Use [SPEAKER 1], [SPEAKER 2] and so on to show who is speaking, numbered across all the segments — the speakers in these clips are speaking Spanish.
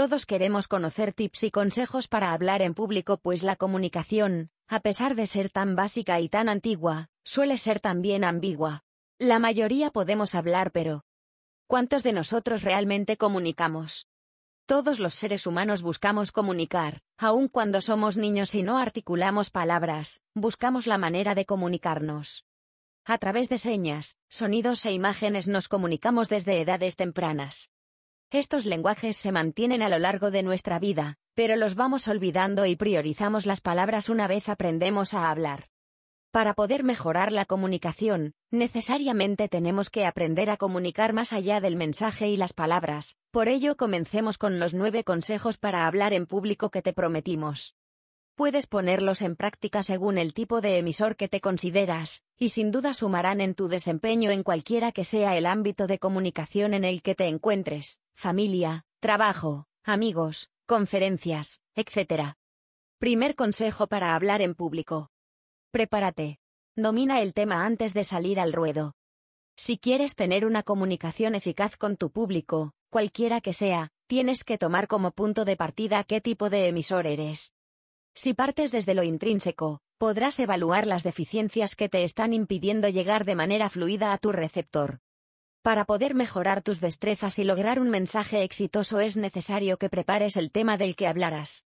[SPEAKER 1] Todos queremos conocer tips y consejos para hablar en público pues la comunicación, a pesar de ser tan básica y tan antigua, suele ser también ambigua. La mayoría podemos hablar pero ¿cuántos de nosotros realmente comunicamos? Todos los seres humanos buscamos comunicar, aun cuando somos niños y no articulamos palabras, buscamos la manera de comunicarnos. A través de señas, sonidos e imágenes nos comunicamos desde edades tempranas. Estos lenguajes se mantienen a lo largo de nuestra vida, pero los vamos olvidando y priorizamos las palabras una vez aprendemos a hablar. Para poder mejorar la comunicación, necesariamente tenemos que aprender a comunicar más allá del mensaje y las palabras, por ello comencemos con los nueve consejos para hablar en público que te prometimos. Puedes ponerlos en práctica según el tipo de emisor que te consideras, y sin duda sumarán en tu desempeño en cualquiera que sea el ámbito de comunicación en el que te encuentres, familia, trabajo, amigos, conferencias, etc. Primer consejo para hablar en público. Prepárate. Domina el tema antes de salir al ruedo. Si quieres tener una comunicación eficaz con tu público, cualquiera que sea, tienes que tomar como punto de partida qué tipo de emisor eres. Si partes desde lo intrínseco, podrás evaluar las deficiencias que te están impidiendo llegar de manera fluida a tu receptor. Para poder mejorar tus destrezas y lograr un mensaje exitoso es necesario que prepares el tema del que hablarás.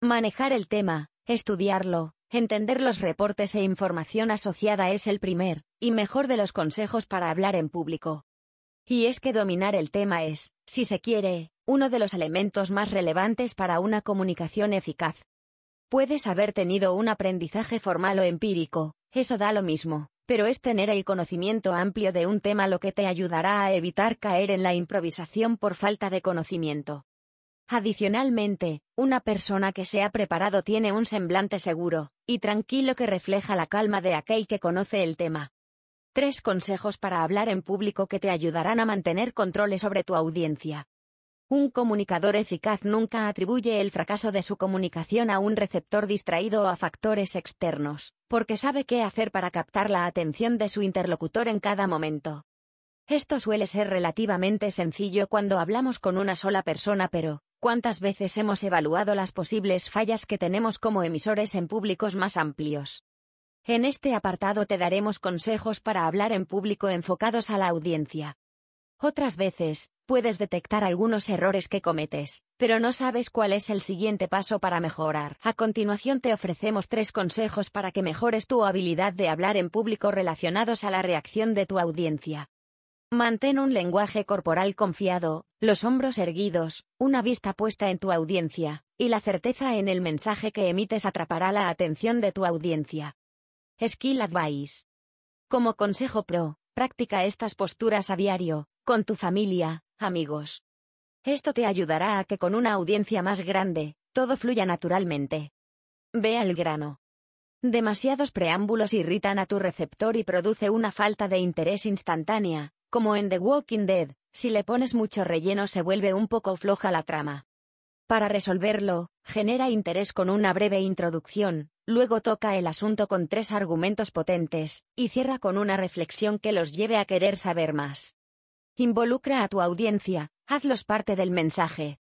[SPEAKER 1] Manejar el tema, estudiarlo, Entender los reportes e información asociada es el primer, y mejor de los consejos para hablar en público. Y es que dominar el tema es, si se quiere, uno de los elementos más relevantes para una comunicación eficaz. Puedes haber tenido un aprendizaje formal o empírico, eso da lo mismo, pero es tener el conocimiento amplio de un tema lo que te ayudará a evitar caer en la improvisación por falta de conocimiento. Adicionalmente, una persona que se ha preparado tiene un semblante seguro y tranquilo que refleja la calma de aquel que conoce el tema. Tres consejos para hablar en público que te ayudarán a mantener control sobre tu audiencia. Un comunicador eficaz nunca atribuye el fracaso de su comunicación a un receptor distraído o a factores externos, porque sabe qué hacer para captar la atención de su interlocutor en cada momento. Esto suele ser relativamente sencillo cuando hablamos con una sola persona, pero, ¿Cuántas veces hemos evaluado las posibles fallas que tenemos como emisores en públicos más amplios? En este apartado te daremos consejos para hablar en público enfocados a la audiencia. Otras veces, puedes detectar algunos errores que cometes, pero no sabes cuál es el siguiente paso para mejorar. A continuación te ofrecemos tres consejos para que mejores tu habilidad de hablar en público relacionados a la reacción de tu audiencia. Mantén un lenguaje corporal confiado, los hombros erguidos, una vista puesta en tu audiencia, y la certeza en el mensaje que emites atrapará la atención de tu audiencia. Skill Advice. Como consejo pro, practica estas posturas a diario, con tu familia, amigos. Esto te ayudará a que con una audiencia más grande, todo fluya naturalmente. Ve al grano. Demasiados preámbulos irritan a tu receptor y produce una falta de interés instantánea, como en The Walking Dead, si le pones mucho relleno se vuelve un poco floja la trama. Para resolverlo, genera interés con una breve introducción, luego toca el asunto con tres argumentos potentes, y cierra con una reflexión que los lleve a querer saber más. Involucra a tu audiencia, hazlos parte del mensaje.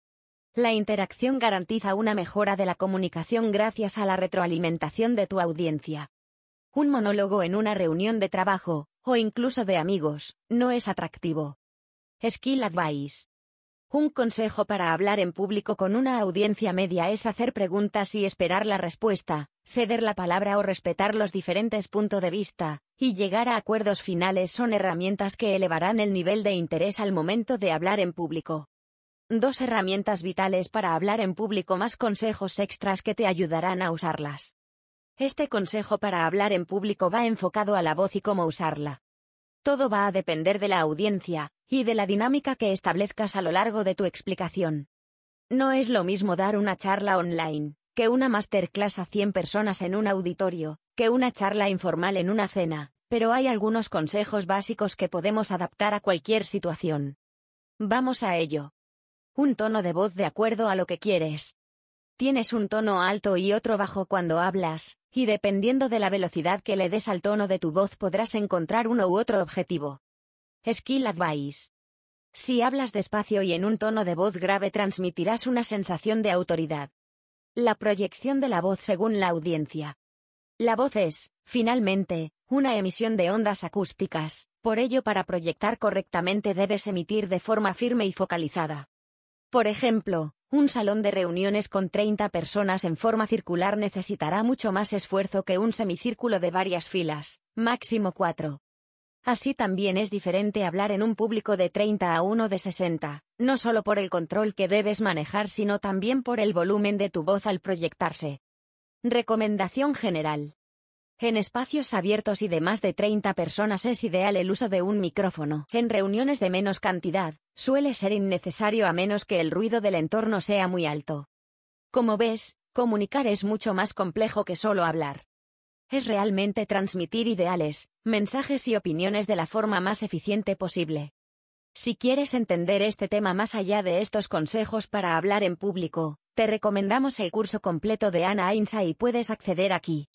[SPEAKER 1] La interacción garantiza una mejora de la comunicación gracias a la retroalimentación de tu audiencia. Un monólogo en una reunión de trabajo, o incluso de amigos, no es atractivo. Skill Advice. Un consejo para hablar en público con una audiencia media es hacer preguntas y esperar la respuesta, ceder la palabra o respetar los diferentes puntos de vista, y llegar a acuerdos finales son herramientas que elevarán el nivel de interés al momento de hablar en público. Dos herramientas vitales para hablar en público más consejos extras que te ayudarán a usarlas. Este consejo para hablar en público va enfocado a la voz y cómo usarla. Todo va a depender de la audiencia, y de la dinámica que establezcas a lo largo de tu explicación. No es lo mismo dar una charla online, que una masterclass a 100 personas en un auditorio, que una charla informal en una cena, pero hay algunos consejos básicos que podemos adaptar a cualquier situación. Vamos a ello. Un tono de voz de acuerdo a lo que quieres. Tienes un tono alto y otro bajo cuando hablas, y dependiendo de la velocidad que le des al tono de tu voz podrás encontrar uno u otro objetivo. Skill Advice. Si hablas despacio y en un tono de voz grave transmitirás una sensación de autoridad. La proyección de la voz según la audiencia. La voz es, finalmente, una emisión de ondas acústicas, por ello para proyectar correctamente debes emitir de forma firme y focalizada. Por ejemplo, un salón de reuniones con 30 personas en forma circular necesitará mucho más esfuerzo que un semicírculo de varias filas, máximo 4. Así también es diferente hablar en un público de 30 a uno de 60, no solo por el control que debes manejar sino también por el volumen de tu voz al proyectarse. Recomendación general. En espacios abiertos y de más de 30 personas es ideal el uso de un micrófono. En reuniones de menos cantidad, suele ser innecesario a menos que el ruido del entorno sea muy alto. Como ves, comunicar es mucho más complejo que solo hablar es realmente transmitir ideales, mensajes y opiniones de la forma más eficiente posible. Si quieres entender este tema más allá de estos consejos para hablar en público, te recomendamos el curso completo de Ana Ainsa y puedes acceder aquí.